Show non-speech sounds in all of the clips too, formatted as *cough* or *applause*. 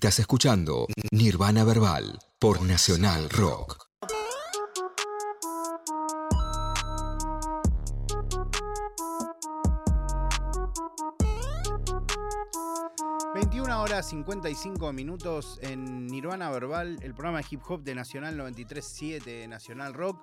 Estás escuchando Nirvana Verbal por Nacional Rock. horas 55 minutos en Nirvana Verbal, el programa de hip hop de Nacional 93.7 Nacional Rock.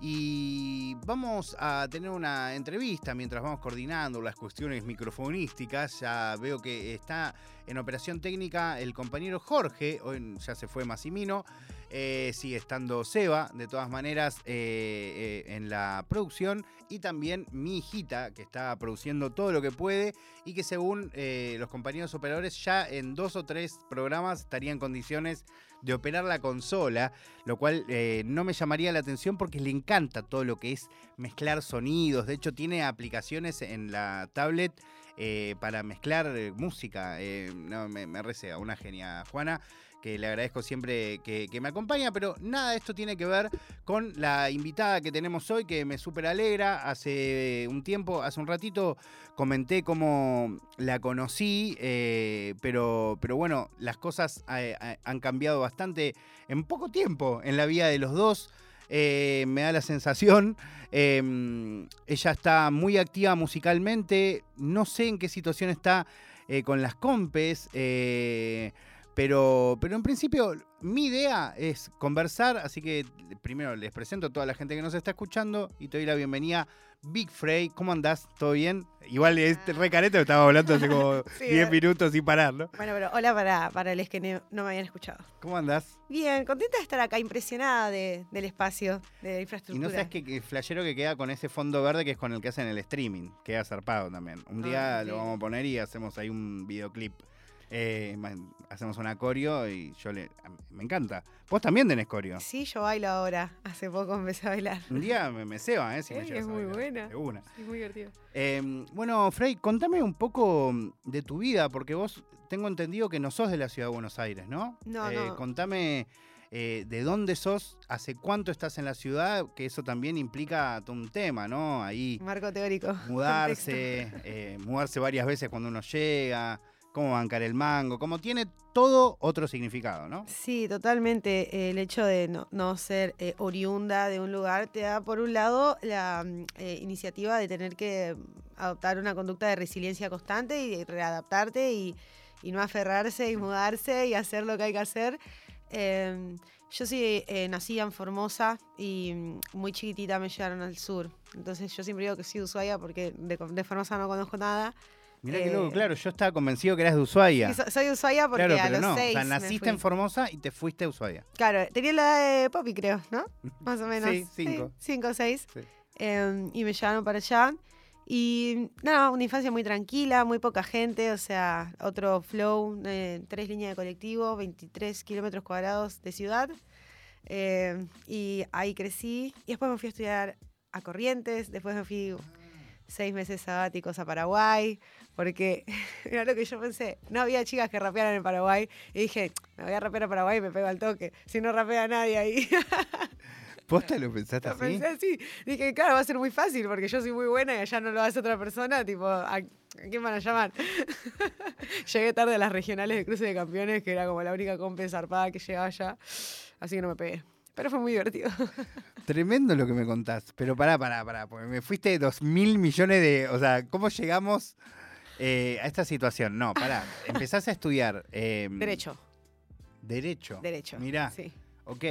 Y vamos a tener una entrevista mientras vamos coordinando las cuestiones microfonísticas. Ya veo que está en operación técnica el compañero Jorge, hoy ya se fue Massimino. Eh, sigue estando Seba, de todas maneras, eh, eh, en la producción. Y también mi hijita, que está produciendo todo lo que puede y que según los compañeros operadores ya en dos o tres programas estaría en condiciones de operar la consola, lo cual no me llamaría la atención porque le encanta todo lo que es mezclar sonidos. De hecho, tiene aplicaciones en la tablet para mezclar música. no, me, me recea, una genia. Juana que le agradezco siempre que, me acompaña, pero nada de esto tiene que ver con la invitada que tenemos hoy, que me súper alegra. Hace un tiempo, hace un ratito, comenté cómo la conocí, eh, pero, pero bueno, las cosas eh, eh, han cambiado bastante en poco tiempo en la vida de los dos. me da la sensación. Em, ella está muy activa musicalmente. No sé en qué situación está con las compes. Pero, pero en principio, mi idea es conversar, así que primero les presento a toda la gente que nos está escuchando y te doy la bienvenida. Big Frey, ¿cómo andás? ¿Todo bien? Igual es ah. re careta, estaba hablando hace como *laughs* 10 minutos sin parar, ¿no? Bueno, pero hola para, para los que no, me habían escuchado. ¿Cómo andás? Bien, contenta de estar acá, impresionada del espacio, de la infraestructura. Y no sabes qué flashero que queda con ese fondo verde que es con el que hacen el streaming, queda zarpado también. Un día ah, lo vamos a poner y hacemos ahí un videoclip. Eh, hacemos un acorio y yo le. Me encanta. Vos también tenés corio. Sí, yo bailo ahora. Hace poco empecé a bailar. Un día me, me ceba, ¿eh? Si es muy buena. una. Es muy divertido. Em, bueno, Frey, contame un poco de tu vida, porque vos tengo entendido que no sos de la ciudad de Buenos Aires, ¿no? No, eh, no. Contame. Eh, de dónde sos, hace cuánto estás en la ciudad, que eso también implica un tema, ¿no? Ahí. Marco teórico. *laughs* Mudarse, mudarse varias veces cuando uno llega cómo bancar el mango, como tiene todo otro significado, ¿no? Sí, totalmente. El hecho de no, ser eh, oriunda de un lugar te da, por un lado, la mm, eh, iniciativa de tener que adoptar una conducta de resiliencia constante y readaptarte y, no aferrarse y mudarse y hacer lo que hay que hacer. Em, yo sí eh, nací en Formosa y mm, muy chiquitita me llevaron al sur. Entonces yo siempre digo que soy de Ushuaia porque de Formosa no conozco nada. Mira que luego, eh, claro, yo estaba convencido que eras de Ushuaia. soy de Ushuaia porque a los no. seis. O sea, naciste en Formosa y te fuiste a Ushuaia. Claro, tenía la edad de Poppy, creo, ¿no? *laughs* Más o menos. sí, cinco. cinco o seis. Em, y me llevaron para allá. Y nada, una infancia muy tranquila, muy poca gente, o sea, otro flow, eh, tres líneas de colectivo, 23 kilómetros cuadrados de ciudad. Em, y ahí crecí. Y después me fui a estudiar a Corrientes, después me fui seis meses sabáticos a Paraguay, porque *laughs* era lo que yo pensé, no había chicas que rapearan en Paraguay, y dije, me voy a rapear a Paraguay y me pego al toque, si no rapea nadie ahí. *laughs* ¿Posta lo pensaste así? Lo pensé así. Dije, claro, va a ser muy fácil porque yo soy muy buena y allá no lo hace otra persona. Tipo, ¿a quién van a llamar? *laughs* Llegué tarde a las regionales de cruce de campeones, que era como la única compa zarpada que llegaba allá. Así que no me pegué. Pero fue muy divertido. *laughs* Tremendo lo que me contás. Pero pará, pará, pará. Porque me fuiste dos mil millones de. O sea, ¿cómo llegamos eh, a esta situación? No, pará. *laughs* Empezás a estudiar. Em, Derecho. Derecho. Derecho. Mirá. Sí. Ok.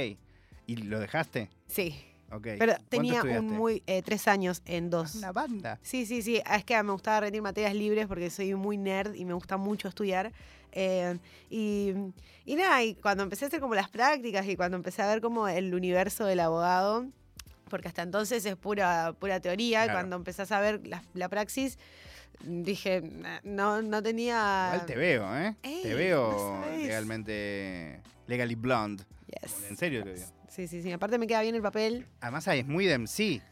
¿Y lo dejaste? Sí. Okay. Pero tenía un muy eh, tres años en dos. Una banda. Sí, sí, sí. Es que me gustaba rendir materias libres porque soy muy nerd y me gusta mucho estudiar. Eh, y, nada, y cuando empecé a hacer como las prácticas y cuando empecé a ver como el universo del abogado, porque hasta entonces es pura, pura teoría, cuando empezás a ver la, praxis, dije, no, no tenía... Igual te veo, ¿eh? te veo legalmente, legally blonde. En serio te digo. Sí, sí, sí. Aparte me queda bien el papel. Además es muy de MC.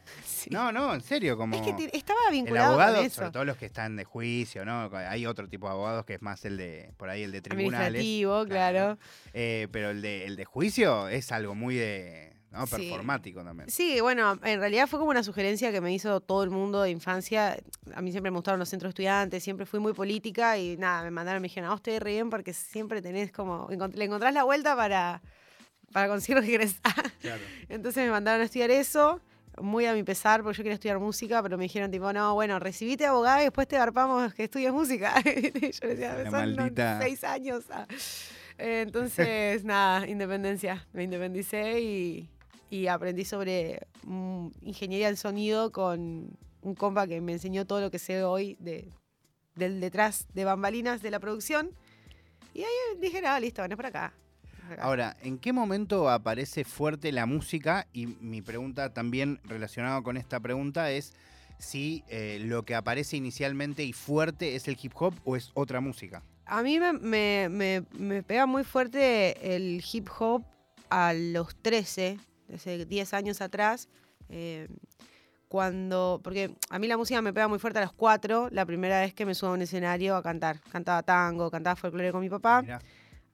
No, no, en serio, como... Es que estaba vinculado el abogado, con eso. sobre todo los que están de juicio, ¿no? Hay otro tipo de abogados que es más el de, por ahí, el de tribunales. Administrativo, claro. Eh, pero el de, el de juicio es algo muy de, ¿no? Sí. Performático también. Sí, bueno, en realidad fue como una sugerencia que me hizo todo el mundo de infancia. A mí siempre me gustaron los centros estudiantes, siempre fui muy política y nada, me mandaron, me dijeron, a vos te re bien porque siempre tenés como, le encontrás la vuelta para, para conseguir *laughs* regresar. Claro. Entonces me mandaron a estudiar eso, muy a mi pesar, porque yo quería estudiar música, pero me dijeron tipo, no, bueno, recibite abogada y después te garpamos que estudies música. *laughs* y yo decía, son maldita- seis años. ah". Entonces, *laughs* nada, independencia. Me independicé y, y aprendí sobre mm, ingeniería del sonido con un compa que me enseñó todo lo que sé hoy de, del detrás de bambalinas de la producción. Y ahí dije, no, listo, ven por acá. Por acá". Ahora, ¿en qué momento aparece fuerte la música? Y mi pregunta también relacionada con esta pregunta es si eh, lo que aparece inicialmente y fuerte es el hip hop o es otra música. A mí me, me- me- me pega muy fuerte el hip hop a los 13, hace 10 años atrás. eh, cuando, porque a mí la música me pega muy fuerte a los 4, la primera vez que me subo a un escenario a cantar. Cantaba tango, cantaba folclore con mi papá. Mirá.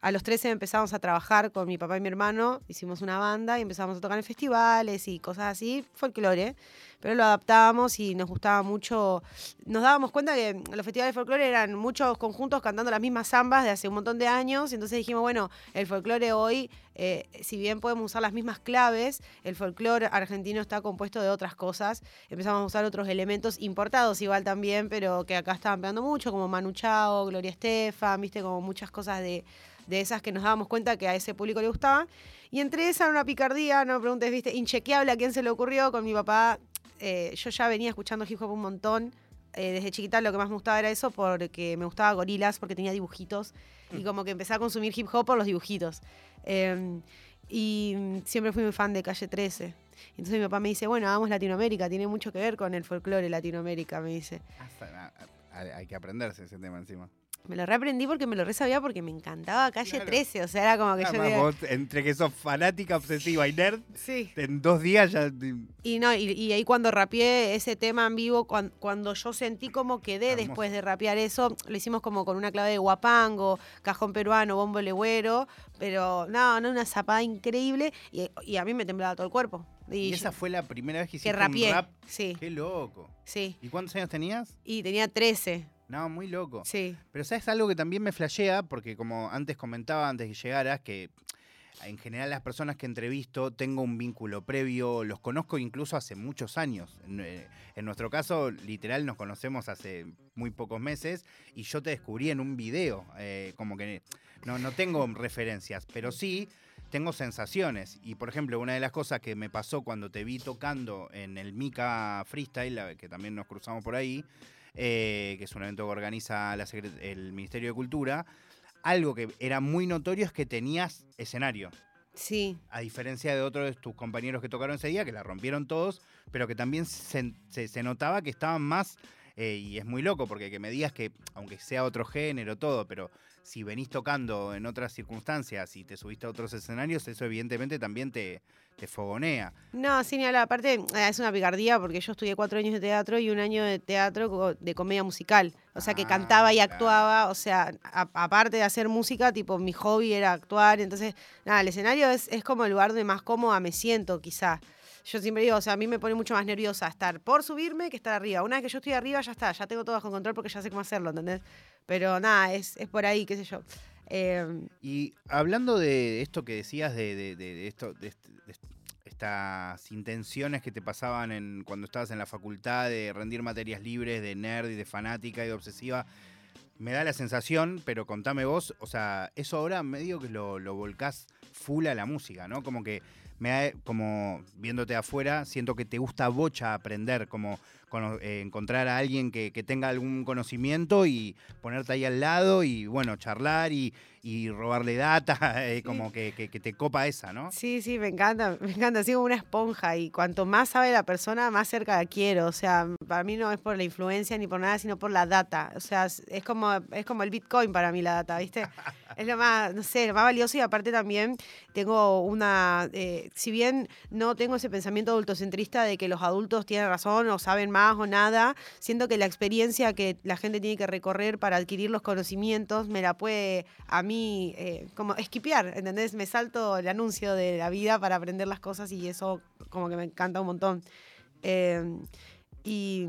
A los 13 empezamos a trabajar con mi papá y mi hermano, hicimos una banda y empezamos a tocar en festivales y cosas así, folclore, pero lo adaptábamos y nos gustaba mucho. Nos dábamos cuenta que los festivales de folclore eran muchos conjuntos cantando las mismas zambas de hace un montón de años, y entonces dijimos, bueno, el folclore hoy, eh, si bien podemos usar las mismas claves, el folclore argentino está compuesto de otras cosas. Empezamos a usar otros elementos importados igual también, pero que acá estaban pegando mucho, como Manu Chao, Gloria Estefan, viste, como muchas cosas de de esas que nos dábamos cuenta que a ese público le gustaba. Y entre esa una picardía, no me preguntes, viste, inchequeable a quién se le ocurrió. Con mi papá, eh, yo ya venía escuchando hip hop un montón. Eh, desde chiquita lo que más me gustaba era eso porque me gustaba gorilas, porque tenía dibujitos. Y como que empecé a consumir hip hop por los dibujitos. Eh, y mm, siempre fui muy fan de Calle 13. Entonces mi papá me dice, bueno, hagamos Latinoamérica, tiene mucho que ver con el folclore Latinoamérica, me dice. Hasta- a- a- hay que aprenderse ese tema encima. Me lo reaprendí porque me lo re sabía porque me encantaba Calle Claro. 13, o sea, era como que yo... Vos, entre que sos fanática, obsesiva y nerd, Sí. en dos días ya... Y no, y, y ahí cuando rapeé ese tema en vivo, cuan- cuando, yo sentí como quedé Hermoso. después de rapear eso, lo hicimos como con una clave de guapango, cajón peruano, bombo legüero, pero no, no, una zapada increíble y, y a mí me temblaba todo el cuerpo. Y, esa fue la primera vez que que hiciste rapeé, un rap. sí, Qué loco. sí. ¿Y cuántos años tenías? Y tenía 13, No, muy loco. sí. Pero sabes algo que también me flashea, porque como antes comentaba, antes que llegaras, que en general las personas que entrevisto tengo un vínculo previo, los conozco incluso hace muchos años. En, eh, en nuestro caso, literal, nos conocemos hace muy pocos meses y yo te descubrí en un video, eh, como que no, no tengo referencias, pero sí tengo sensaciones. Y por ejemplo, una de las cosas que me pasó cuando te vi tocando en el Mica Freestyle, que también nos cruzamos por ahí, eh, que es un evento que organiza la el Ministerio de Cultura, algo que era muy notorio es que tenías escenario. Sí, A diferencia de otros de tus compañeros que tocaron ese día, que la rompieron todos, pero que también se, se- se notaba que estaban más, eh, y es muy loco, porque que me digas que, aunque sea otro género, todo, pero si venís tocando en otras circunstancias y te subiste a otros escenarios, eso evidentemente también te, te fogonea. No, sí, ni hablar. Aparte, eh, es una picardía porque yo estudié cuatro años de teatro y un año de teatro de comedia musical. O sea, que Ah, cantaba y claro. actuaba. O sea, a- aparte de hacer música, tipo, mi hobby era actuar. Entonces, nada, el escenario es, es como el lugar donde más cómoda me siento, quizás. Yo siempre digo, o sea, a mí me pone mucho más nerviosa estar por subirme que estar arriba. Una vez que yo estoy arriba, ya está, ya tengo todo bajo control porque ya sé cómo hacerlo, ¿entendés? Pero nada, es, es por ahí, qué sé yo. Eh, Y hablando de esto que decías, de, de- de- esto, de, est- de est- estas intenciones que te pasaban en, cuando estabas en la facultad de rendir materias libres, de nerd y de fanática y de obsesiva, me da la sensación, pero contame vos, o sea, eso ahora medio que lo, lo volcás full a la música, ¿no? Como que me da, como viéndote afuera, siento que te gusta bocha aprender, como eh, encontrar a alguien que, que tenga algún conocimiento y ponerte ahí al lado y, bueno, charlar y, y robarle data, *laughs* eh, como que, que- que te copa esa, ¿no? Sí, sí, me encanta, me encanta, así como una esponja y cuanto más sabe la persona, más cerca la quiero, o sea, para mí no es por la influencia ni por nada, sino por la data, o sea, es, como es como el Bitcoin para mí la data, ¿viste? *laughs* Es lo más, no sé, lo más valioso y aparte también tengo una, eh, si bien no tengo ese pensamiento adultocentrista de que los adultos tienen razón o saben más más o nada. Siento que la experiencia que la gente tiene que recorrer para adquirir los conocimientos me la puede a mí eh, como esquipear, ¿entendés? Me salto el anuncio de la vida para aprender las cosas y eso como que me encanta un montón. Eh, y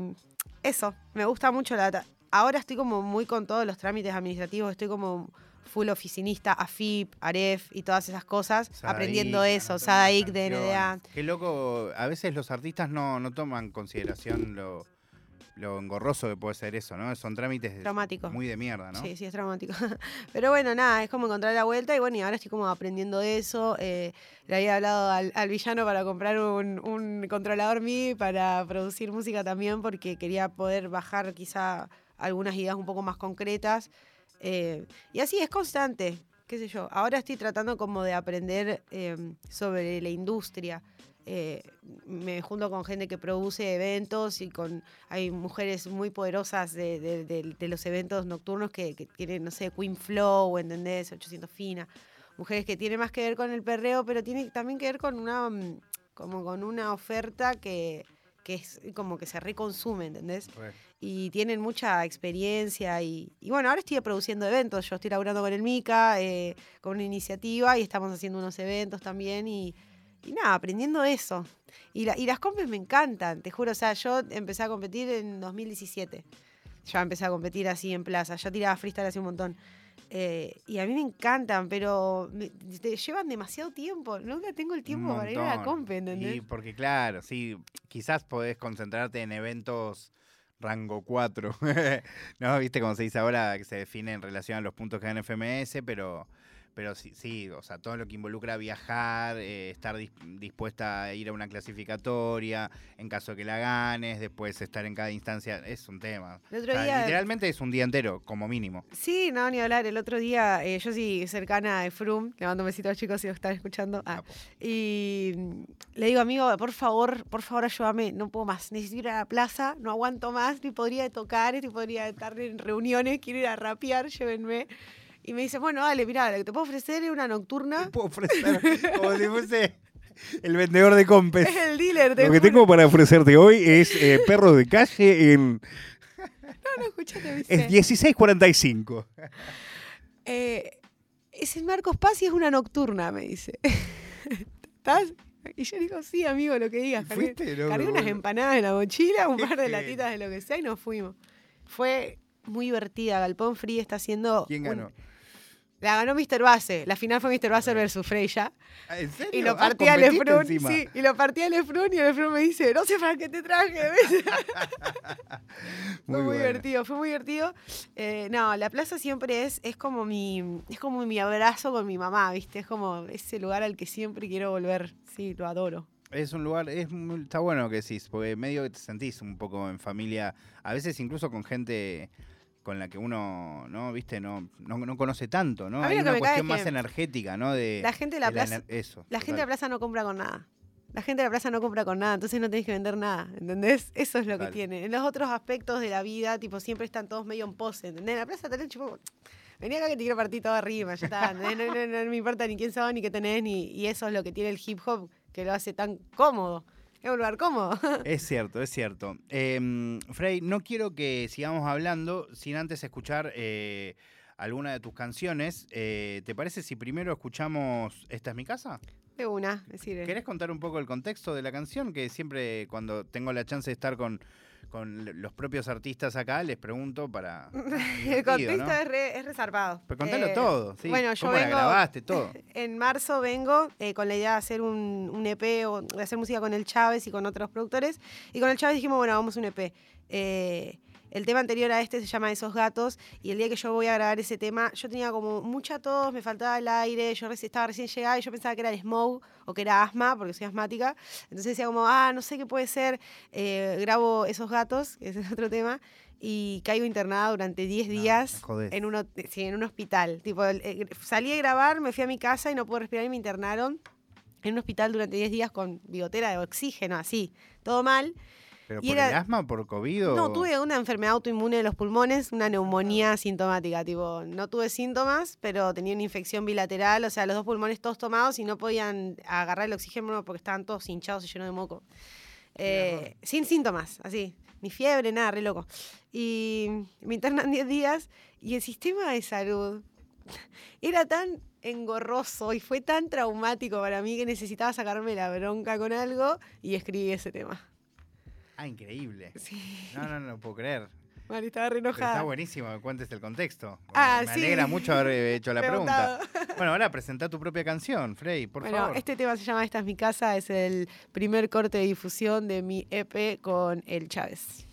eso, me gusta mucho la. Ahora estoy como muy con todos los trámites administrativos, estoy como full oficinista, AFIP, AREF y todas esas cosas, aprendiendo eso, SADAIC, DNDA. Qué loco, a veces los artistas no, no toman consideración lo, lo engorroso que puede ser eso, ¿no? Son trámites Traumático. muy de mierda, ¿no? Sí, sí, es traumático. *laughs* Pero bueno, nada, es como encontrar la vuelta y bueno, y ahora estoy como aprendiendo eso. Eh, le había hablado al, al villano para comprar un, un controlador MIDI para producir música también porque quería poder bajar quizá algunas ideas un poco más concretas. Eh, y así es constante, qué sé yo. Ahora estoy tratando como de aprender eh, sobre la industria. Eh, me junto con gente que produce eventos y con hay mujeres muy poderosas de, de- de- de los eventos nocturnos que, que tienen, no sé, Queen Flow, ¿entendés? 800 Fina. Mujeres que tienen más que ver con el perreo, pero tiene también que ver con una, mm, como con una oferta que, que es como que se reconsume, ¿entendés? Re. y tienen mucha experiencia y, y bueno, ahora estoy produciendo eventos, yo estoy laburando con el MICA, eh, con una iniciativa y estamos haciendo unos eventos también y, y nada, aprendiendo eso. Y, la- y las compes me encantan, te juro, o sea, yo empecé a competir en 2017, ya empecé a competir así en plaza, ya tiraba freestyle hace un montón. Eh, y a mí me encantan, pero me- te llevan demasiado tiempo. Nunca tengo el tiempo para ir a la compe, ¿entendés? Y porque claro, sí, quizás podés concentrarte en eventos rango 4, *laughs* ¿no? Viste cómo se dice ahora que se define en relación a los puntos que dan FMS, pero, pero sí, sí, o sea, todo lo que involucra viajar, eh, estar dis- dispuesta a ir a una clasificatoria, en caso de que la ganes, después estar en cada instancia, es un tema. El O otro sea, día... literalmente es un día entero, como mínimo. Sí, no, ni hablar. El otro día, eh, yo sí cercana a Frum, le mando un besito a los chicos si lo están escuchando. Ah, Capo. y mm, le digo, amigo, por favor, por favor, ayúdame, no puedo más. Necesito ir a la plaza, no aguanto más, ni podría tocar, ni podría estar en reuniones, quiero ir a rapear, llévenme. Y me dice, bueno, dale, mira, lo que te puedo ofrecer es una nocturna. Te puedo ofrecer como si fuese el vendedor de compes. Es *laughs* el dealer, te Lo que juro. tengo para ofrecerte hoy es eh, *laughs* perros de calle en. No, no, escuchate, dice. Es 1645. Eh, es el Marcos Paz y es una nocturna, me dice. *laughs* ¿Estás? Y yo digo, sí, amigo, lo que digas. Cargué. No, cargué me unas empanadas en la mochila, un par de latitas de lo que sea y nos fuimos. Fue muy divertida. Galpón Free está haciendo. ¿Quién un- ganó? La ganó Mr. Base. La final fue Mr. Base versus Freya. Ah, ¿En serio? Y lo Ah, partí al competiste Efrun. encima. Sí, y lo partí al Efrun y el Efrun me dice, no sé para qué te traje. Muy *laughs* Fue muy divertido, fue muy divertido. Eh, no, la plaza siempre es, es como mi, es como mi abrazo con mi mamá, ¿viste? Es como ese lugar al que siempre quiero volver. Sí, lo adoro. Es un lugar, es está bueno que decís, porque medio que te sentís un poco en familia, a veces incluso con gente con la que uno, ¿no? ¿Viste? No, no, no conoce tanto, ¿no? Hay una cuestión es más energética, ¿no? De, La gente de la de plaza, eso. la gente de la plaza no compra con nada. La gente de la plaza no compra con nada, entonces no tenés que vender nada, ¿entendés? Eso es lo Total. que tiene. En los otros aspectos de la vida, tipo, siempre están todos medio en pose, ¿entendés? En la plaza tenés, tipo, vení acá que te quiero partir todo arriba, ya está. No, no, no, me importa ni quién sos, ni qué tenés, ni, y eso es lo que tiene el hip hop, que lo hace tan cómodo. Es un lugar cómodo. Es cierto, es cierto. Em, Frey, no quiero que sigamos hablando sin antes escuchar eh, alguna de tus canciones. Eh, ¿Te parece si primero escuchamos Esta es mi casa? De una, decir. ¿Querés contar un poco el contexto de la canción? Que siempre cuando tengo la chance de estar con, con los propios artistas acá, les pregunto para... *laughs* El contexto ¿no? es, re, es resarpado. Pero contalo Eh, todo, ¿sí? bueno, yo ¿Cómo la vengo- grabaste, todo? *laughs* En marzo vengo eh, con la idea de hacer un, un EP o de hacer música con el Chávez y con otros productores. Y con el Chávez dijimos, bueno, vamos a un EP. Eh, el tema anterior a este se llama Esos Gatos. Y el día que yo voy a grabar ese tema, yo tenía como mucha tos, me faltaba el aire, yo reci- estaba recién llegada y yo pensaba que era el smog o que era asma, porque soy asmática. Entonces decía como, ah, no sé qué puede ser. Eh, grabo Esos Gatos, que ese es *laughs* otro tema. Y caigo internada durante 10 No, días en un, sí, en un hospital. Tipo, eh, salí a grabar, me fui a mi casa y no pude respirar y me internaron en un hospital durante 10 días con bigotera de oxígeno, así. Todo mal. ¿Pero y por era- el asma, por COVID o...? No, tuve una enfermedad autoinmune de los pulmones, una neumonía sintomática. Tipo, no tuve síntomas, pero tenía una infección bilateral, o sea, los dos pulmones todos tomados y no podían agarrar el oxígeno porque estaban todos hinchados y llenos de moco. Eh, sin síntomas, así. ni fiebre, nada, re loco. Y me internan 10 días y el sistema de salud *laughs* era tan engorroso y fue tan traumático para mí que necesitaba sacarme la bronca con algo y escribí ese tema. Ah, increíble. Sí. No, no, no lo puedo creer. Mari, estaba re Pero está buenísimo que cuentes el contexto. Ah, Me sí. alegra mucho haber eh, hecho la pregunta. Bueno, ahora presenta tu propia canción, Frey, por bueno, favor. este tema se llama Esta es mi casa, es el primer corte de difusión de mi EP con El Chávez.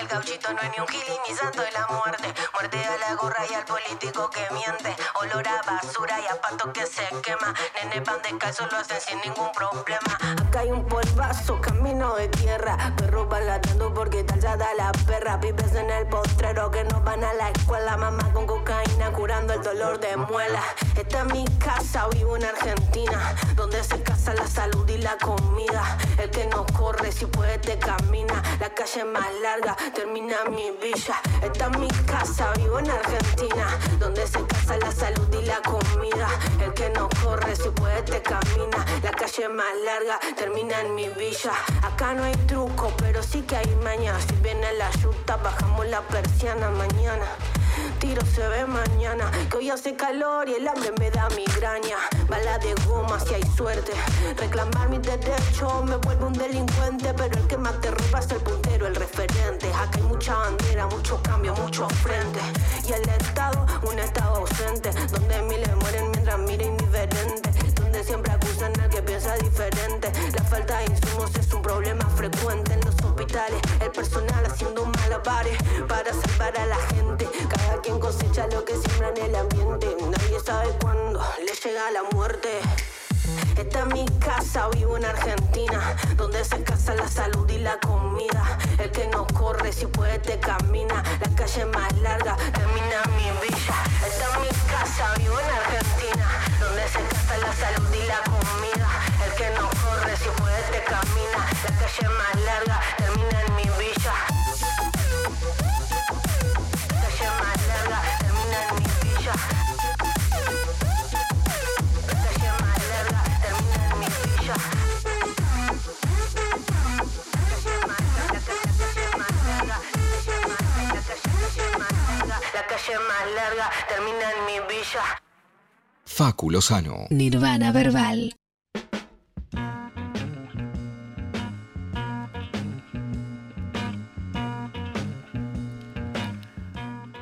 El gauchito no es ni un killing ni santo de la muerte. Muerte a la gorra y al político que miente. Olor a basura y a pato que se quema. Nene pan descalzo lo hacen sin ningún problema. Acá hay un polvazo, camino de tierra. Perros van ladrando porque talzada la perra. Pibes en el postrero que no van a la escuela. Mamá con cocaína curando el dolor de muela. Esta es mi casa, vivo en Argentina. Donde se casa la salud y la comida. El que no corre, si puede, te camina. La calle más larga termina mi villa. Esta es mi casa, vivo en Argentina. Donde se casa la salud y la comida. El que no corre, si puede, te camina. La calle más larga termina en mi villa. Acá no hay truco, pero sí que hay maña. Si viene la yuta, bajamos la persiana mañana. Tiro se ve mañana, que hoy hace calor y el hambre me da migraña. Bala de goma si hay suerte. Reclamar mis derechos me vuelve un delincuente, pero el que más te roba es el puntero, el referente. Acá hay mucha bandera, mucho cambio, mucho frente. Y el Estado, un Estado ausente, donde miles mueren mientras mira indiferente. Donde siempre acusan al que piensa diferente. La falta de insumos es un problema frecuente en los hospitales. El personal haciendo malabares para salvar a la gente. Cada quien cosecha lo que siembra en el ambiente. Nadie sabe cuándo le llega la muerte. Esta es mi casa, vivo en Argentina, donde se casa la salud y la comida. El que no corre, si puede, te camina. La calle más larga termina en mi villa. Esta es mi casa, vivo en Argentina, donde se casa la salud y la comida. El que no corre, si puede, te camina. La calle más larga termina en mi villa. Calle más larga termina en mi villa. Facu Lozano. Nirvana verbal.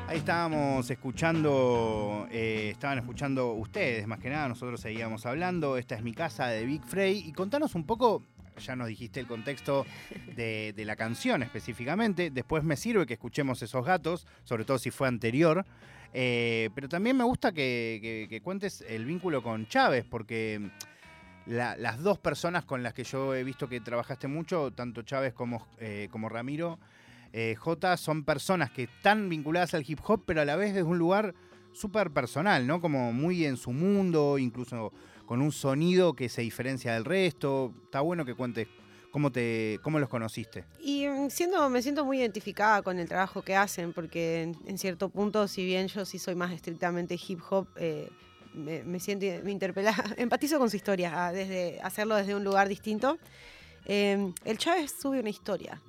Ahí estábamos escuchando, eh, estaban escuchando ustedes más que nada, nosotros seguíamos hablando. Esta es mi casa de Big Frey. Y contanos un poco, ya nos dijiste el contexto de, la canción específicamente. Después me sirve que escuchemos esos gatos, sobre todo si fue anterior. Eh, pero también me gusta que, cuentes el vínculo con Chávez, porque la- las dos personas con las que yo he visto que trabajaste mucho, tanto Chávez como, eh, como Ramiro, eh, J, son personas que están vinculadas al hip hop, pero a la vez desde un lugar súper personal, ¿no? Como muy en su mundo, incluso con un sonido que se diferencia del resto. Está bueno que cuentes cómo, te, cómo los conociste. Y mm, siendo, me siento muy identificada con el trabajo que hacen, porque en, cierto punto, si bien yo sí soy más estrictamente hip hop, eh, me, siento, me interpela, *laughs* empatizo con su historia, ah, desde hacerlo desde un lugar distinto. Eh, el Chávez sube una historia.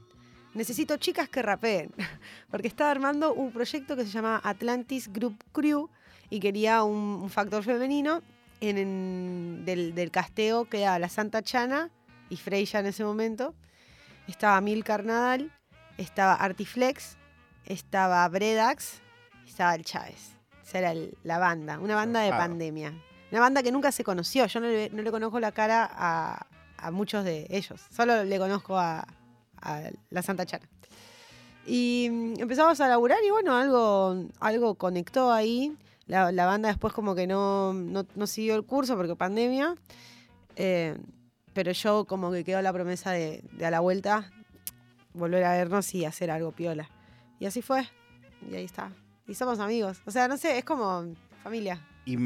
Necesito chicas que rapeen, *laughs* porque estaba armando un proyecto que se llama Atlantis Group Crew y quería un factor femenino en, en- del, del casteo que era la Santa Chana y Freya en ese momento. Estaba Milcar Nadal, estaba Artiflex, estaba Bredax, estaba el Chávez. Esa era el- la banda, una banda de pandemia. Una banda que nunca se conoció. Yo no le, no le conozco la cara a, a muchos de ellos. Solo le conozco a, a la Santa Chana. Y mm, empezamos a laburar y bueno, algo, algo conectó ahí. La, la banda después como que no, no, no siguió el curso porque pandemia. Eh, pero yo como que quedó la promesa de, de a la vuelta volver a vernos y hacer algo piola. Y así fue. Y ahí está. Y somos amigos. O sea, no sé, es como familia. Y,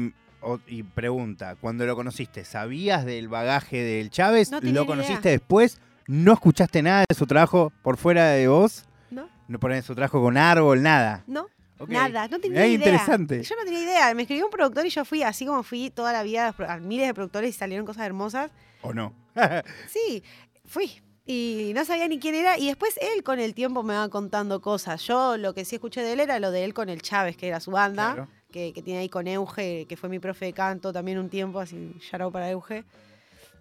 o- y pregunta, cuando lo conociste, ¿sabías del bagaje del Chávez? No ¿Lo conociste idea. después? ¿No escuchaste nada de su trabajo por fuera de vos? ¿No? ¿No pones su trabajo con árbol, nada? ¿No? Nada, no tenía qué idea. interesante. Yo no tenía idea. Me escribió un productor y yo fui así como fui toda la vida a miles de productores y salieron cosas hermosas. ¿O no? *laughs* Sí, fui. Y no sabía ni quién era. Y después él con el tiempo me va contando cosas. Yo lo que sí escuché de él era lo de él con el Chávez, que era su banda, Claro. que, que tiene ahí con Euge, que fue mi profe de canto también un tiempo, así, out para Euge.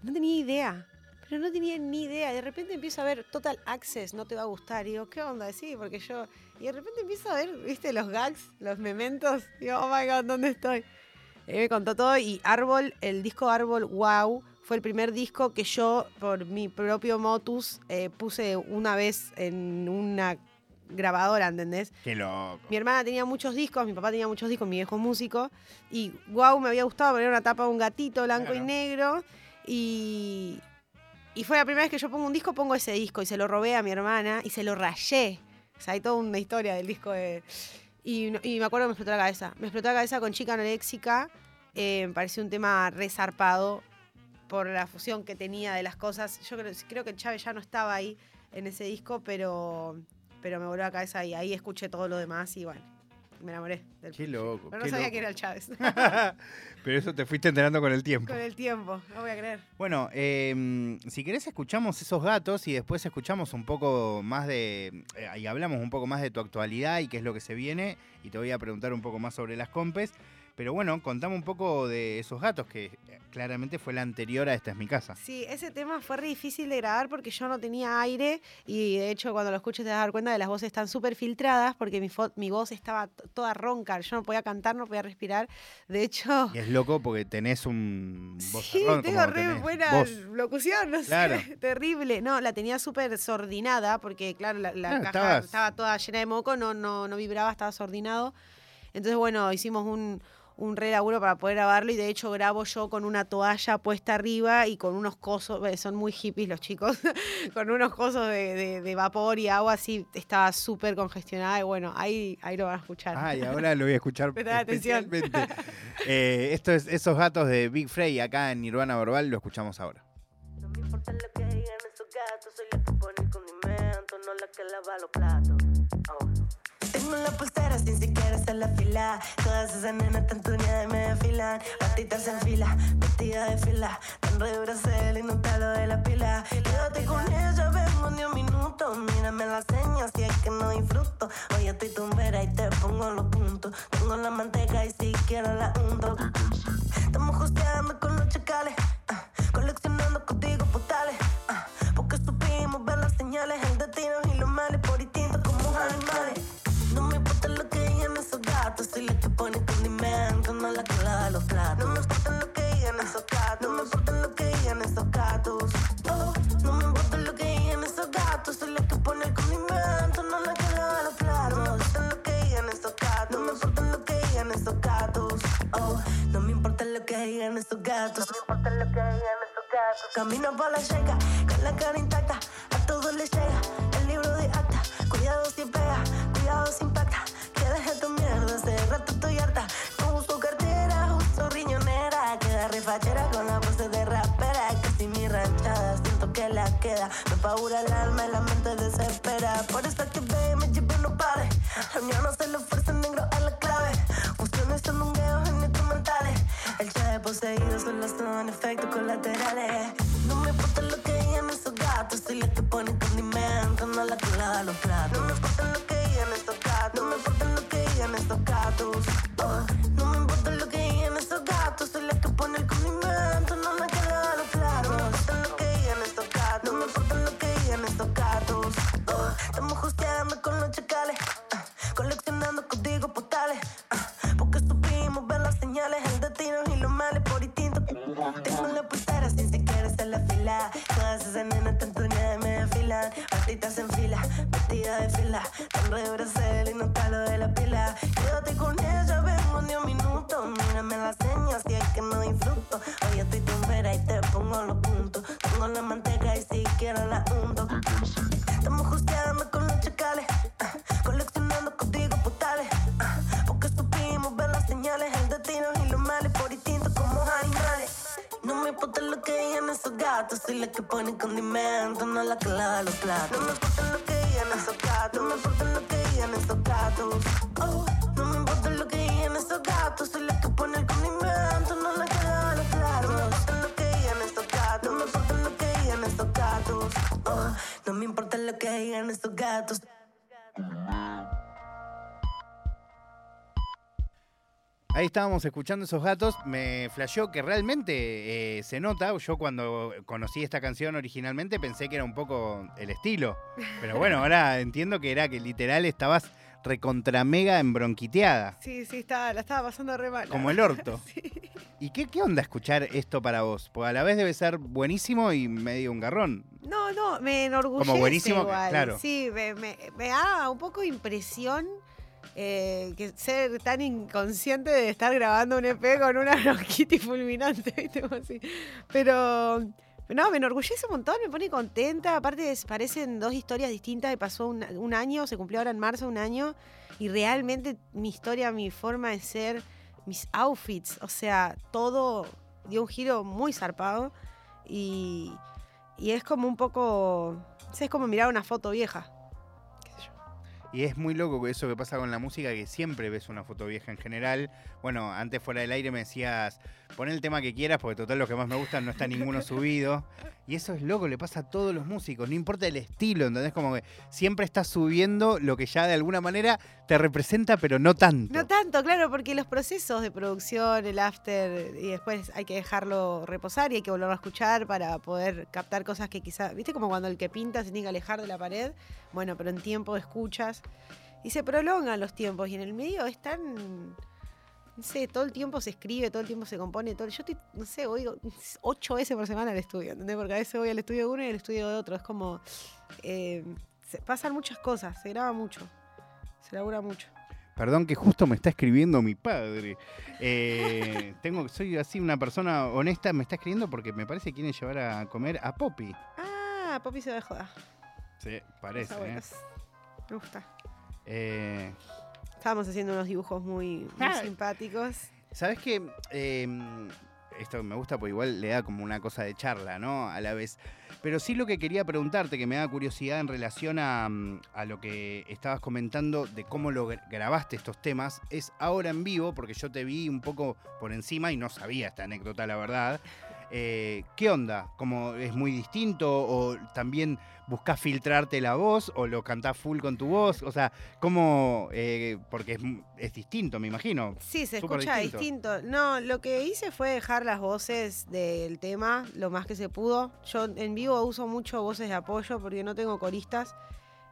No tenía idea. Pero no tenía ni idea. De repente empiezo a ver Total Access, no te va a gustar. Y digo, ¿qué onda? Sí, porque yo. Y de repente empiezo a ver, ¿viste? Los gags, los mementos. Y digo, oh my god, ¿dónde estoy? Él me contó todo. Y Árbol, el disco Árbol Wow, fue el primer disco que yo, por mi propio motus, eh, puse una vez en una grabadora, ¿entendés? Qué loco. Mi hermana tenía muchos discos, mi papá tenía muchos discos, mi viejo músico. Y wow, me había gustado poner una tapa de un gatito blanco y negro. Y, y fue la primera vez que yo pongo un disco, pongo ese disco. Y se lo robé a mi hermana y se lo rayé. Hay toda una historia del disco de... Y, me acuerdo que me explotó la cabeza. Me explotó la cabeza con Chica Anoréxica. Eh, me pareció un tema resarpado por la fusión que tenía de las cosas. Yo creo, creo que Chávez ya no estaba ahí en ese disco, pero, pero me voló la cabeza y ahí escuché todo lo demás y bueno, me enamoré del Qué loco. Pero no qué sabía loco. que era el Chávez. *laughs* Pero eso te fuiste enterando con el tiempo. Con el tiempo, no voy a creer. Bueno, eh, si querés escuchamos esos gatos y después escuchamos un poco más de... eh, y hablamos un poco más de tu actualidad y qué es lo que se viene y te voy a preguntar un poco más sobre las compes. Pero bueno, contame un poco de esos gatos que eh, claramente fue la anterior a Esta es mi casa. Sí, ese tema fue re difícil de grabar porque yo no tenía aire y de hecho cuando lo escuches te vas a dar cuenta de las voces están súper filtradas porque mi, mi voz estaba toda ronca, yo no podía cantar, no podía respirar. De hecho... Y es loco porque tenés un Sí, tengo re buena voz. locución, no Claro. sé, *laughs* terrible. No, la tenía súper sordinada porque, claro, la, la Claro, caja estabas- estaba toda llena de moco, no, no, no vibraba, estaba sordinado. Entonces, bueno, hicimos un, un re laburo para poder grabarlo y de hecho grabo yo con una toalla puesta arriba y con unos cosos, eh, son muy hippies los chicos, *laughs* con unos cosos de, de- de vapor y agua así, estaba súper congestionada y bueno, ahí, ahí lo van a escuchar. Ah, y ahora lo voy a escuchar *laughs* Prestá atención. especialmente. *laughs* Eh, esto es esos gatos de Big Frey acá en Nirvana Verbal, lo escuchamos ahora. No me importa lo que digan esos gatos, soy la que pone el condimento, no la que lava los platos. Tengo la pulsera sin siquiera hacer la fila. Todas esas nenas tan tuneadas me desfilan. Patitas en fila, vestida de fila. Tan re y no te lo de la pila. Quédate con ella, vengo ni un minuto. Mírame las señas si es que no disfruto. Hoy estoy tumbera y te pongo los puntos. Tengo la manteca y si quiero la unto. Estamos justeando con los chacales, ah, coleccionando códigos pone condimento, no la que lava los platos. No me importa lo que digan esos gatos, no me importa lo que digan esos gatos. Oh, no me importa lo que digan esos gatos, soy la que pone el condimento, no la que lava los platos. No me importa lo que digan esos gatos, no me importa lo que digan esos gatos. Oh, no me importa lo que digan esos gatos. No me importa lo que digan esos gatos. Camino por la checa, con la cara intacta. A todos les llega que la queda. Me apagura el alma y la mente desespera. Por eso que ve, me llevo no pare. La unión no se lo fuerza negro a la clave. Fusiones son mungueos en instrumentales. El chave poseído solo son efectos colaterales. No me importa lo que digan esos gatos. Soy la que pone condimento, no la que lava los platos. Soy la que pone condimento, no la que lava los platos. No me importa lo que digan esos gatos, no me importa lo que digan esos gatos. Oh, no me importa lo que digan esos gatos, soy la que pone el condimento, no la que lava los platos. No me importa lo que digan esos gatos, no me importa lo que digan esos gatos. Oh, digan estos gatos. Ahí estábamos escuchando esos gatos. Me flasheó que realmente eh, se nota. Yo cuando conocí esta canción originalmente pensé que era un poco el estilo. Pero bueno, *laughs* ahora entiendo que era que literal estabas recontra mega embronquiteada. Sí, sí, estaba, la estaba pasando re mal. Como el *laughs* orto. Sí. ¿Y qué, qué onda escuchar esto para vos? Porque a la vez debe ser buenísimo y medio un garrón. No, no, me enorgullece buenísimo, igual. claro. Sí, me, me- me da un poco impresión eh, que ser tan inconsciente de estar grabando un EP con una *laughs* bronquitis fulminante, ¿viste? Así. Pero, no, me enorgullece un montón, me pone contenta. Aparte, parecen dos historias distintas pasó un, año, se cumplió ahora en marzo un año. Y realmente mi historia, mi forma de ser, mis outfits, o sea, todo dio un giro muy zarpado. Y, es como un poco. Es como mirar una foto vieja. Y es muy loco eso que pasa con la música, que siempre ves una foto vieja en general. Bueno, antes fuera del aire me decías, pon el tema que quieras, porque total los que más me gustan no está ninguno *laughs* subido. Y eso es loco, le pasa a todos los músicos, no importa el estilo, ¿entendés? Como que siempre estás subiendo lo que ya de alguna manera te representa, pero no tanto. No tanto, claro, porque los procesos de producción, el after, y después hay que dejarlo reposar y hay que volverlo a escuchar para poder captar cosas que quizás. ¿Viste como cuando el que pinta se tiene que alejar de la pared? Bueno, pero en tiempo escuchas. Y se prolongan los tiempos y en el medio es tan. No sé, todo el tiempo se escribe, todo el tiempo se compone. Todo, yo estoy, no sé, voy ocho veces por semana al estudio, ¿entendés? Porque a veces voy al estudio de uno y al estudio de otro. Es como. eh, se- pasan muchas cosas, se graba mucho, se labura mucho. Perdón que justo me está escribiendo mi padre. Eh, *laughs* tengo, soy así una persona honesta, me está escribiendo porque me parece que quiere llevar a comer a Poppy. Ah, Poppy se va de joda. Sí, Los parece. ¿eh? Me gusta. Eh, Estábamos haciendo unos dibujos muy, muy simpáticos. ¿Sabes qué? Eh, esto me gusta porque igual le da como una cosa de charla, ¿no? A la vez. Pero sí lo que quería preguntarte, que me da curiosidad en relación a, mm, a lo que estabas comentando de cómo lo gra- grabaste estos temas, es ahora en vivo, porque yo te vi un poco por encima y no sabía esta anécdota, la verdad. Eh, ¿Qué onda? ¿Cómo es muy distinto? ¿O también buscas filtrarte la voz? ¿O lo cantás full con tu voz? O sea, ¿cómo? eh, porque es, es distinto, me imagino. Sí, se Súper escucha distinto. distinto. No, lo que hice fue dejar las voces del tema lo más que se pudo. Yo en vivo uso mucho voces de apoyo porque no tengo coristas.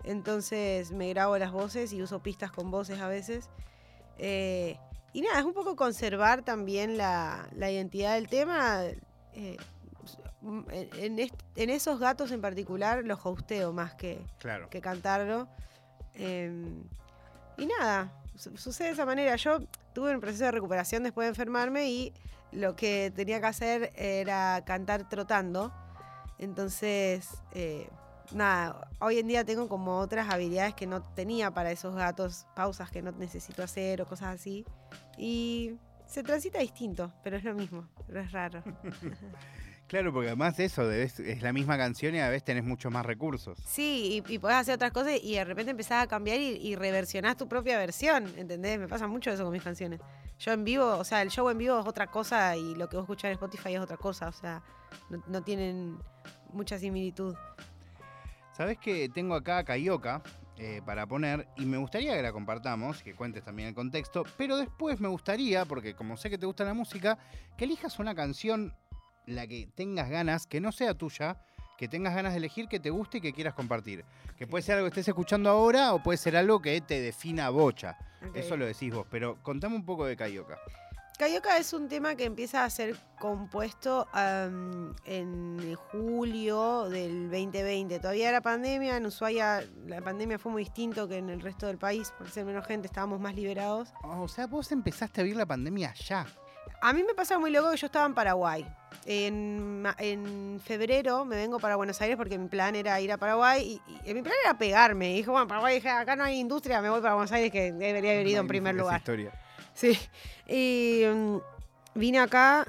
Entonces me grabo las voces y uso pistas con voces a veces. Eh, y nada, es un poco conservar también la, la identidad del tema. Eh, en, en est- en esos gatos en particular los hosteo más que, Claro. que cantarlo. Eh, y nada, su- sucede de esa manera. Yo tuve un proceso de recuperación después de enfermarme y lo que tenía que hacer era cantar trotando. Entonces, eh, nada, hoy en día tengo como otras habilidades que no tenía para esos gatos, pausas que no necesito hacer o cosas así. Y se transita distinto, pero es lo mismo, pero es raro. *laughs* Claro, porque además de eso, debes- es la misma canción y a veces tenés muchos más recursos. Sí, y, y podés hacer otras cosas y de repente empezás a cambiar y, y reversionás tu propia versión, ¿entendés? Me pasa mucho eso con mis canciones. Yo en vivo, o sea, el show en vivo es otra cosa y lo que vos escuchás en Spotify es otra cosa, o sea, no, no tienen mucha similitud. Sabes que tengo acá a Carioca eh, para poner y me gustaría que la compartamos, que cuentes también el contexto, pero después me gustaría, porque como sé que te gusta la música, que elijas una canción, la que tengas ganas, que no sea tuya, que tengas ganas de elegir, que te guste y que quieras compartir. Que puede ser algo que estés escuchando ahora o puede ser algo que te defina bocha. Eso lo decís vos, pero contame un poco de Carioca. Carioca es un tema que empieza a ser compuesto en julio del 2020. Todavía era pandemia, en Ushuaia la pandemia fue muy distinto que en el resto del país, por ser menos gente, estábamos más liberados. O sea, vos empezaste a vivir la pandemia ya. A mí me pasaba muy loco que yo estaba en Paraguay. En, en febrero me vengo para Buenos Aires porque mi plan era ir a Paraguay y, y mi plan era pegarme. Y dije, bueno, Paraguay, acá no hay industria, me voy para Buenos Aires que debería haber ido en primer lugar. historia. Sí. Y mm, vine acá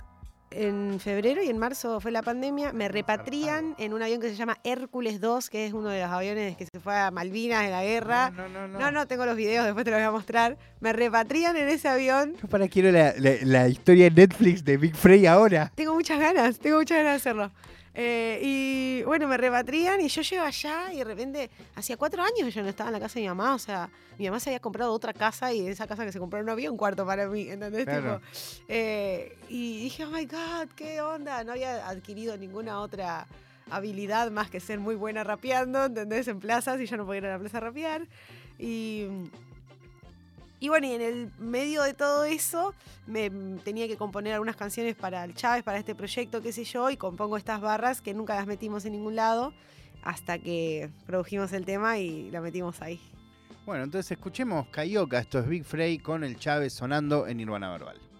en febrero y en marzo fue la pandemia. Me repatrian en un avión que se llama Hércules 2, que es uno de los aviones que se fue a Malvinas en la guerra. No, no, no. No, no, tengo los videos, después te los voy a mostrar. Me repatrian en ese avión. Yo para quiero la, la- la historia de Netflix de Big Frey ahora. Tengo muchas ganas, tengo muchas ganas de hacerlo. Eh, y bueno, me repatrian y yo llego allá y de repente, hacía cuatro años que yo no estaba en la casa de mi mamá, o sea, mi mamá se había comprado otra casa y en esa casa que se compró no había un cuarto para mí, ¿entendés? Claro. Tipo, eh, y dije, oh my God, ¿qué onda? No había adquirido ninguna otra habilidad más que ser muy buena rapeando, ¿entendés? En plazas y yo no podía ir a la plaza a rapear. Y, y bueno, y en el medio de todo eso me tenía que componer algunas canciones para el Chávez, para este proyecto, qué sé yo, y compongo estas barras que nunca las metimos en ningún lado hasta que produjimos el tema y la metimos ahí. Bueno, entonces escuchemos Carioca, esto es Big Frey con el Chávez sonando en Nirvana Verbal.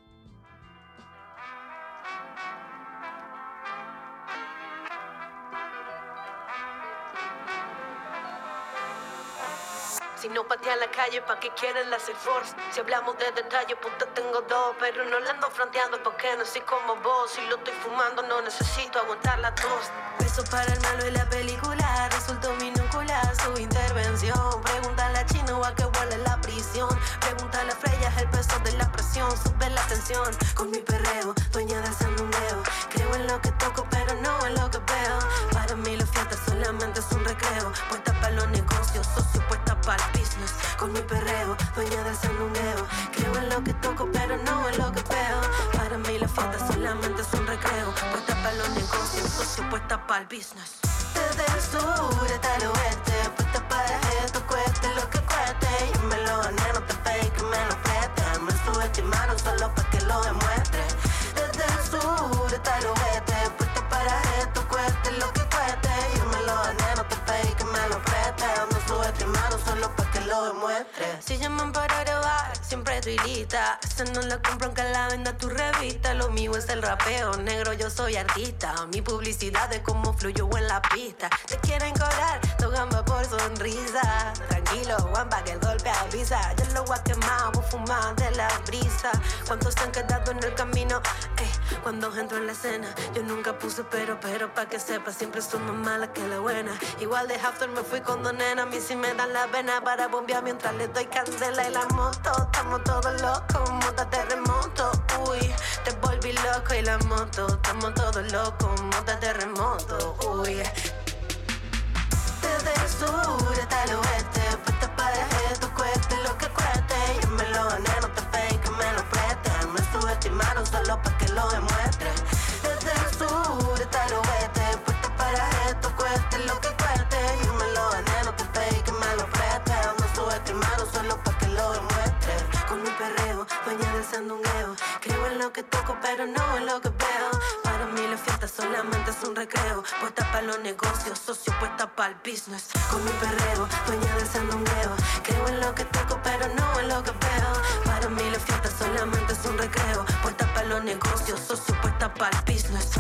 Si no patean la calle, ¿pa' qué quieren la Air Force? Si hablamos de detalle, puta, tengo dos. Pero no la ando fronteando porque no soy como vos. Si lo estoy fumando, no necesito aguantar la tos. Beso para el malo y la película. Resultó minúscula su intervención. Pregúntale a Chino a que huele la prisión. Pregúntale a Freya, el peso de la presión. Sube la tensión con mi perreo. Dueña del sandungueo. Creo en lo que toco, pero no en lo que veo. Para mí la fiesta solamente es un recreo. Para los negocios, socio puesta para el business. Con mi perreo, dueña del sandungueo. Creo en lo que toco, pero no en lo que veo. Para mí la fiesta solamente es un recreo. Puesta para los negocios, socio puesta para el business. Desde el sur hasta el oeste, puesta para esto, cueste lo que cueste. Yo me lo gané, no te fake, que me lo preste. Me subestimaron solo para que lo demuestre. Desde el sur hasta el oeste, Si llaman para grabar, siempre estoy lista. Esa no la compran que la venda tu revista. Lo mío es el rapeo, negro, yo soy artista. Mi publicidad es como fluyo en la pista. Te quieren cobrar, tu gamba por sonrisa. Tranquilo, guamba, que el golpe avisa. Yo lo voy a quemar, voy a fumar de la brisa. ¿Cuántos se han quedado en el camino? Eh, cuando entro en la escena, yo nunca puse pero, pero pa' que sepa, siempre soy más mala que la buena. Igual de after me fui con donena. a mí sí me dan la pena para bombear mientras le doy candela y la moto. Estamos todos locos, moda terremoto. Uy, te volví loco y la moto. Estamos todos locos, moda terremoto. Uy. Desde el sur hasta el oeste, puesta para esto, cueste lo que cueste. Yo me lo gané, no te fake, que me lo preste. Me subestimaron solo para que lo demuestre. Desde el sur hasta el oeste, puesta para esto, cueste lo que Creo en lo que toco, pero no en lo que veo. Para mí la fiesta solamente es un recreo. Puesta para los negocios, socio puesta para el business. Con mi perreo, dueña del sandungueo. Creo en lo que toco, pero no en lo que veo. Para mí la fiesta solamente es un recreo. Puesta para los negocios, socio puesta para el business.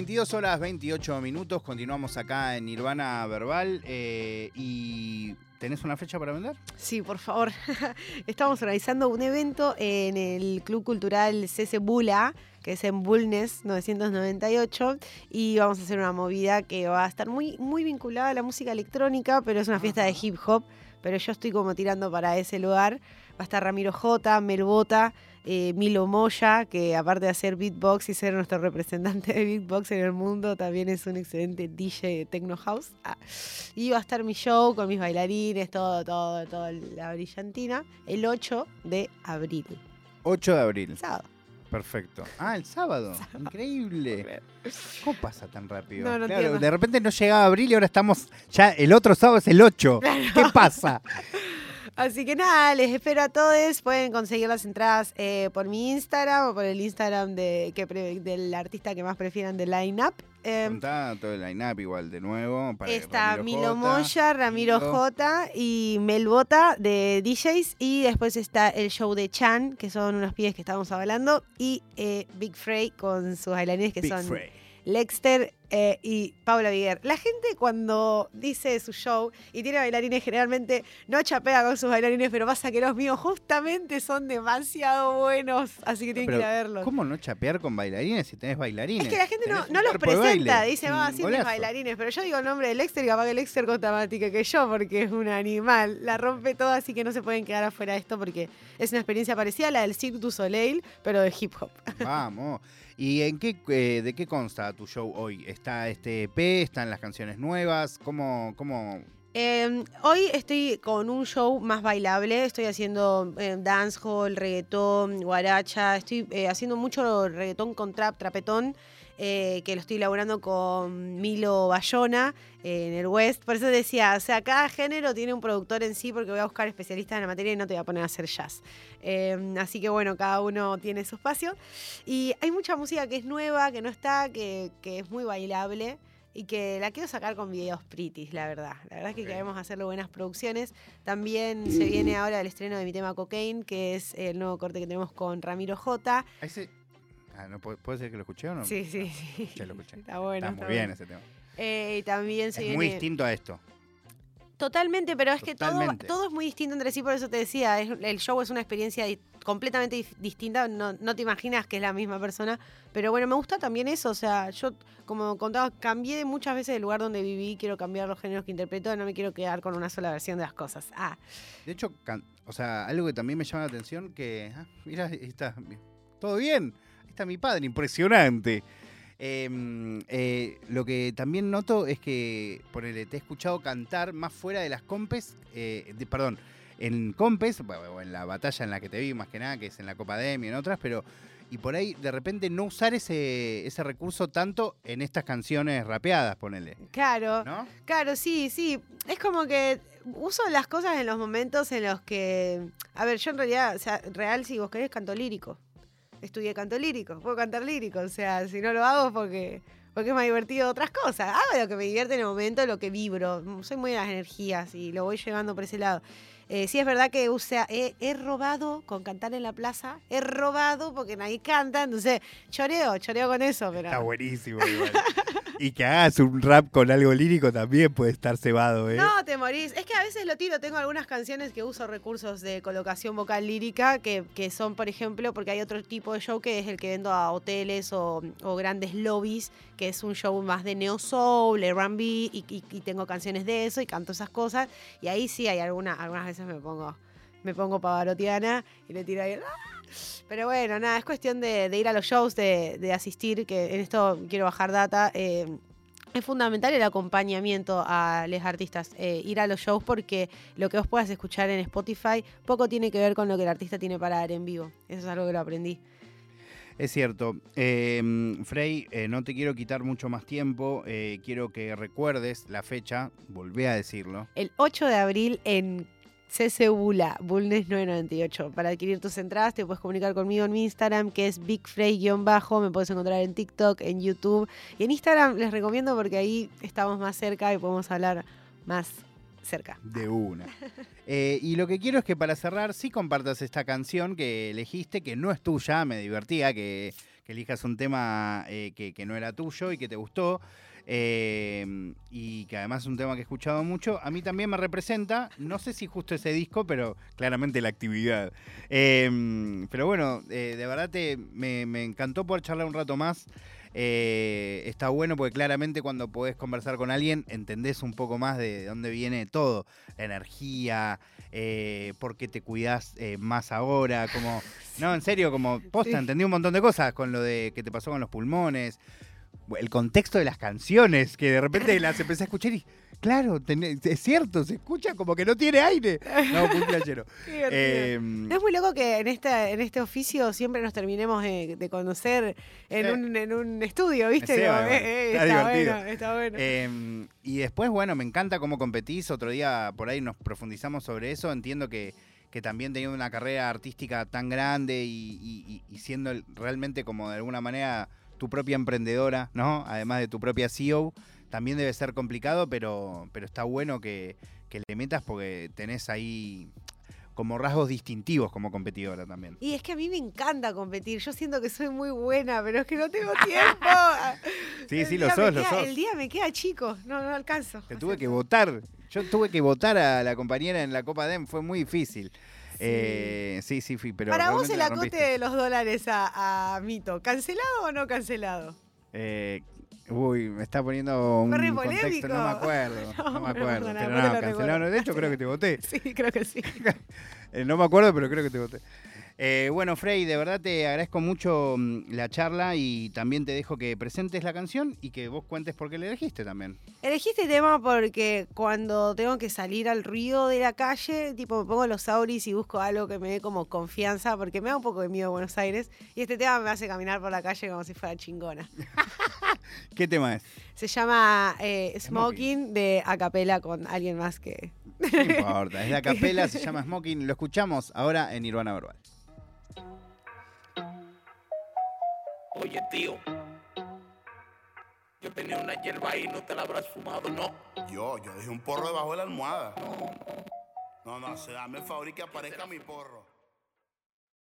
22 horas 28 minutos, continuamos acá en Nirvana Verbal eh, y ¿tenés una fecha para vender? Sí, por favor. *laughs* Estamos organizando un evento en el Club Cultural CC Bula, que es en Bulnes 998, y vamos a hacer una movida que va a estar muy, muy vinculada a la música electrónica, pero es una fiesta de hip hop, pero yo estoy como tirando para ese lugar. Va a estar Ramiro J, Mel Bota, eh, Milo Moya, que aparte de hacer beatbox y ser nuestro representante de beatbox en el mundo, también es un excelente DJ de Techno House. Ah, Y va a estar mi show con mis bailarines, todo, todo, toda la brillantina, el 8 de abril, 8 de abril. sábado. Perfecto. Ah, el sábado. Increíble. ¿Cómo pasa tan rápido? No, no Claro, entiendo. de repente no llegaba abril y ahora estamos. Ya el otro sábado es el 8. ¿Qué pasa? *laughs* Así que nada, les espero a todos. Pueden conseguir las entradas eh, por mi Instagram o por el Instagram de, que pre- del artista que más prefieran de Line Up. Eh, Contá todo el line-up igual de nuevo. Para Está Ramiro Milo Moya, Ramiro. J y Mel Bota de DJs. Y después está el show de Chan, que son unos pibes que estábamos hablando. Y eh, Big Frey con sus bailarines que Big son Frey. Lexter, eh, y Paula Viguer. La gente cuando dice su show y tiene bailarines generalmente no chapea con sus bailarines, pero pasa que los míos justamente son demasiado buenos, así que tienen Pero, que ir a verlos. ¿Cómo no chapear con bailarines si tenés bailarines? Es que la gente no, Tenés los de presenta, dice, va, siempre golazo". bailarines, pero yo digo el nombre del Lexter y capaz que Lexter más tica que yo porque es un animal, la rompe toda, así que no se pueden quedar afuera de esto porque es una experiencia parecida a la del Cirque du Soleil, pero de hip hop. Vamos. ¿Y en qué, eh, de qué consta tu show hoy? ¿Está este EP? ¿Están las canciones nuevas? ¿Cómo, cómo? Eh, hoy estoy con un show más bailable, estoy haciendo eh, dancehall, reggaetón, guaracha, estoy eh, haciendo mucho reggaetón con trap, trapetón, eh, que lo estoy elaborando con Milo Bayona eh, en el West. Por eso decía, o sea, cada género tiene un productor en sí porque voy a buscar especialistas en la materia y no te voy a poner a hacer jazz. Eh, así que bueno, cada uno tiene su espacio. Y hay mucha música que es nueva, que no está, que, que es muy bailable y que la quiero sacar con videos pretty, la verdad. La verdad es que queremos hacerle buenas producciones. También se viene ahora el estreno de mi tema Cocaine, que es el nuevo corte que tenemos con Ramiro J. ¿A ese- Ah, ¿no puede, puede ser que lo escuché o no? Sí, sí, sí. Ya lo escuché. Está bueno. Está muy está bien bueno. ese tema. Eh, y también se Es viene... muy distinto a esto. Totalmente, pero es que todo, todo es muy distinto entre sí, por eso te decía, es- el show es una experiencia di- completamente distinta, no, no te imaginas que es la misma persona, pero bueno, me gusta también eso, o sea, yo como contaba, cambié muchas veces el lugar donde viví, quiero cambiar los géneros que interpreto, no me quiero quedar con una sola versión de las cosas. Ah, De hecho, o sea, algo que también me llama la atención que, ah, mira, ahí está, todo bien, está mi padre, impresionante. Em, eh, lo que también noto es que, ponele, te he escuchado cantar más fuera de las compes, eh, de- perdón, en compes, o en la batalla en la que te vi más que nada, que es en la Copa Demi en otras, pero, y por ahí de repente no usar ese, ese recurso tanto en estas canciones rapeadas, ponele, claro. ¿no? Claro, sí, sí. Es como que uso las cosas en los momentos en los que. A ver, yo en realidad, o sea, real, si vos querés, canto lírico. Estudié canto lírico, puedo cantar lírico. O sea, si no lo hago porque, porque es más divertido otras cosas. Hago lo que me divierte en el momento, lo que vibro. Soy muy de las energías y lo voy llevando por ese lado. Eh, sí es verdad que usa, he, he robado con cantar en la plaza, he robado porque nadie canta, entonces choreo, choreo con eso, pero... Está buenísimo *laughs* igual. Y que hagas un rap con algo lírico también puede estar cebado, ¿eh? No, te morís. Es que a veces lo tiro. Tengo algunas canciones que uso recursos de colocación vocal lírica, que, que son, por ejemplo, porque hay otro tipo de show que es el que vendo a hoteles o, grandes lobbies, que es un show más de neo soul, R&B, y, y- y tengo canciones de eso y canto esas cosas. Y ahí sí hay alguna, algunas veces me pongo, me pongo pavarotiana y le tiro ahí. ¡ah! Pero bueno, nada, es cuestión de, de ir a los shows, de, de asistir, que en esto quiero bajar data. eh, es fundamental el acompañamiento a los artistas, eh, ir a los shows porque lo que vos puedas escuchar en Spotify poco tiene que ver con lo que el artista tiene para dar en vivo. Eso es algo que lo aprendí. Es cierto. Eh, Frey, eh, no te quiero quitar mucho más tiempo. eh, quiero que recuerdes la fecha. Volvé a decirlo. El 8 de abril en CC Bula, Bulnes 998. Para adquirir tus entradas te puedes comunicar conmigo en mi Instagram, que es BigFrey-bajo. Me puedes encontrar en TikTok, en YouTube. Y en Instagram les recomiendo porque ahí estamos más cerca y podemos hablar más cerca. De una. Eh, y lo que quiero es que para cerrar, sí compartas esta canción que elegiste, que no es tuya, me divertía, que, elijas un tema eh, que no era tuyo y que te gustó. Eh, y que además es un tema que he escuchado mucho. A mí también me representa, no sé si justo ese disco, pero claramente la actividad. Eh, pero bueno, eh, de verdad te, me, me encantó poder charlar un rato más. Eh, está bueno porque claramente cuando podés conversar con alguien entendés un poco más de dónde viene todo, la energía, eh, por qué te cuidás más ahora, como, no, en serio, como posta, entendí un montón de cosas con lo de que te pasó con los pulmones, el contexto de las canciones, que de repente las empecé a escuchar y, claro, tenés- es cierto, se escucha como que no tiene aire. No, muy flashero. *laughs* Eh, Es muy loco que en este, en este oficio siempre nos terminemos de, de conocer en, un, en un estudio, ¿viste? Bueno, eh, eh, está bueno, está bueno. Eh, y después, bueno, me encanta cómo competís. Otro día por ahí nos profundizamos sobre eso. Entiendo que, que también teniendo una carrera artística tan grande y, y- y- y siendo realmente como de alguna manera tu propia emprendedora, ¿no? Además de tu propia CEO, también debe ser complicado, pero, pero está bueno que, que le metas porque tenés ahí como rasgos distintivos como competidora también. Y es que a mí me encanta competir. Yo siento que soy muy buena, pero es que no tengo *laughs* tiempo. Sí, El sí, lo sos, lo queda- sos. El día me queda chico. No, no alcanzo. Te tuve que votar. Yo tuve que votar a la compañera en la Copa DEM, fue muy difícil. Eh, sí, sí, fui, pero. Para vos el acote de los dólares a, a Mito, ¿cancelado o no cancelado? Eh, uy, me está poniendo un contexto, no me acuerdo. No, *laughs* No, me acuerdo. perdona, Pero no no, cancelado. De hecho, creo que te voté. *laughs* Sí, creo que sí. *laughs* Eh, no me acuerdo, pero creo que te voté. Eh, bueno, Frey, de verdad te agradezco mucho mm, la charla y también te dejo que presentes la canción y que vos cuentes por qué la elegiste también. Elegí este tema porque cuando tengo que salir al ruido de la calle, tipo me pongo los auris y busco algo que me dé como confianza, porque me da un poco de miedo Buenos Aires, y este tema me hace caminar por la calle como si fuera chingona. *laughs* ¿Qué tema es? Se llama eh, Smoking. De Acapela con alguien más que... No importa, es la *laughs* capela, se llama Smoking. Lo escuchamos ahora en Nirvana Verbal. Oye, tío. Yo tenía una hierba ahí, no te la habrás fumado, ¿no? Yo, yo dejé un porro debajo de la almohada. No, no, se dame el favor y que aparezca mi porro.